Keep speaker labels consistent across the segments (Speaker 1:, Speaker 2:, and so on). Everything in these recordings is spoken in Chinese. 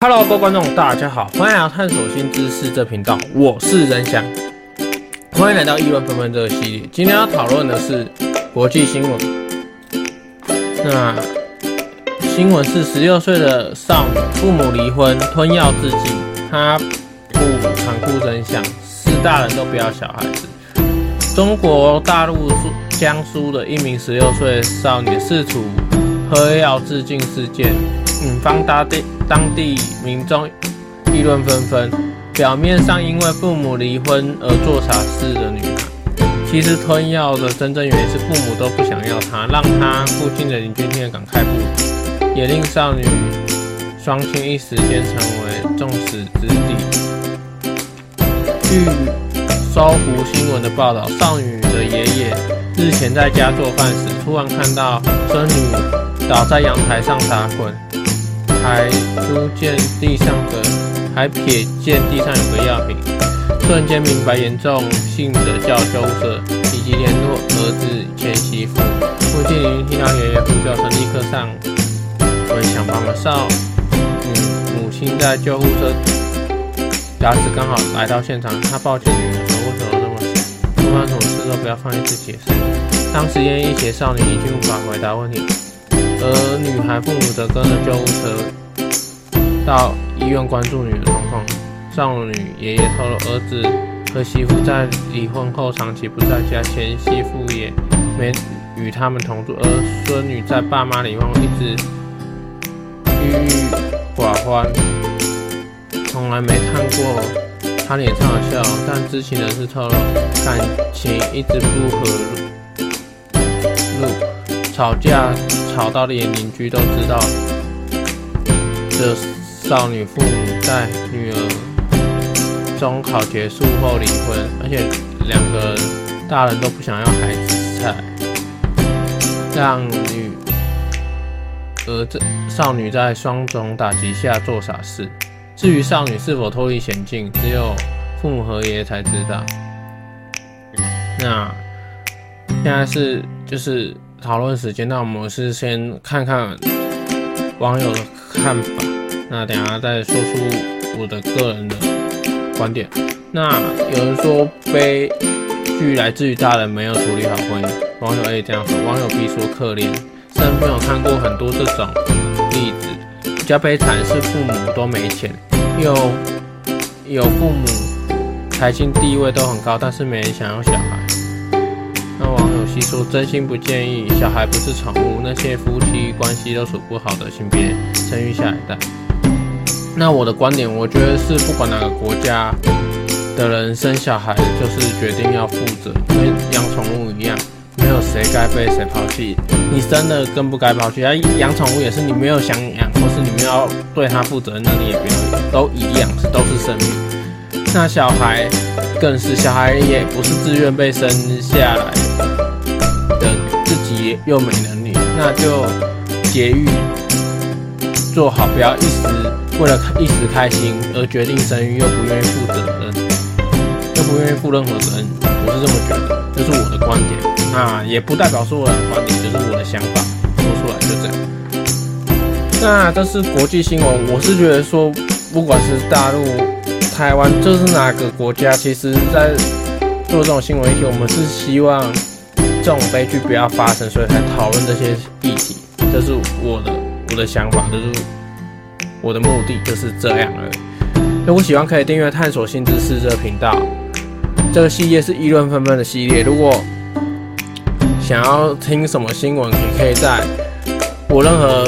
Speaker 1: Hello，各位观众，大家好，欢迎来到探索新知识这频道，我是仁翔，欢迎来到议论纷纷这个系列。今天要讨论的是国际新闻。那新闻是十六岁的少女父母离婚，吞药自尽。她不残酷真相，是大人都不要小孩子。中国大陆江苏的一名十六岁少女试图喝药自尽事件。引发当地当地民众议论纷纷。表面上因为父母离婚而做傻事的女孩，其实吞药的真正原因是父母都不想要她，让她附近的邻居听了感慨不已，也令少女双亲一时间成为众矢之的。据搜狐新闻的报道，少女的爷爷日前在家做饭时，突然看到孙女倒在阳台上打滚。还瞠见地上的，还瞥见地上有个药瓶，瞬间明白严重性的叫救护车，以及联络儿子前媳妇。附近邻居听到爷爷呼叫声，立刻上门想帮忙。少女母亲在救护车牙齿刚好来到现场，她抱歉女儿说：“为什么那么惨？不管什么事都不要放一次解释。”当时奄奄一息少女已经无法回答问题。而女孩父母则跟着救护车到医院关注女儿状况。少女爷爷透露，儿子和媳妇在离婚后长期不在家，前媳妇也没与他们同住，而孙女在爸妈离婚后一直郁郁寡欢，从来没看过她脸上的笑。但知情人士透露，感情一直不和，吵架。吵到连邻居都知道，这少女父母在女儿中考结束后离婚，而且两个大人都不想要孩子，才让女儿这少女在双重打击下做傻事。至于少女是否脱离险境，只有父母和爷爷才知道。那现在是就是。讨论时间，那我们是先看看网友的看法，那等下再说出我的个人的观点。那有人说悲剧来自于大人没有处理好婚姻，网友 A 这样说，网友 B 说可怜，身边有看过很多这种例子，比较悲惨是父母都没钱，有有父母财经地位都很高，但是没人想要小孩。那网友细说，真心不建议，小孩不是宠物，那些夫妻关系都处不好的，请别生育下一代。那我的观点，我觉得是不管哪个国家的人生小孩，就是决定要负责，跟养宠物一样，没有谁该被谁抛弃。你生了更不该抛弃，而养宠物也是你没有想养，或是你们要对它负责，那你也不要，都一样，都是生命。那小孩更是，小孩也不是自愿被生下来的，自己。又没能力，那就节育做好，不要一时为了一时开心而决定生育，又不愿意负责任，又不愿意负任何责任。我是这么觉得，这是我的观点。那也不代表说我的观点，就是我的想法，说出来就这样。那这是国际新闻，我是觉得说，不管是大陆、台湾，这是哪个国家，其实在做这种新闻议题，我们是希望。这种悲剧不要发生，所以才讨论这些议题。这是我的我的想法，就是我的目的，就是这样而已。如果喜欢，可以订阅“探索新知识”这个频道。这个系列是议论纷纷的系列。如果想要听什么新闻，你可以在我任何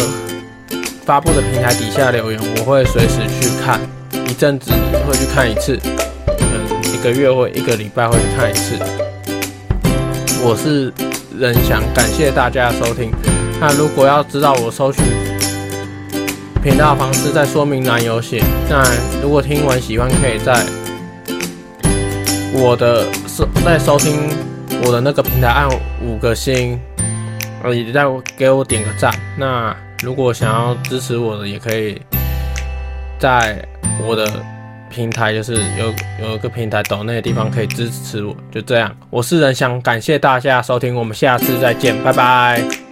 Speaker 1: 发布的平台底下留言，我会随时去看。一阵子会去看一次，嗯，一个月或一个礼拜会去看一次。我是仁翔，感谢大家收听。那如果要知道我搜寻频道的方式，在说明栏有写。那如果听完喜欢，可以在我的收在收听我的那个平台按五个星，呃，也再给我点个赞。那如果想要支持我的，也可以在我的。平台就是有有一个平台抖内的地方可以支持我，就这样。我是人想，感谢大家收听，我们下次再见，拜拜。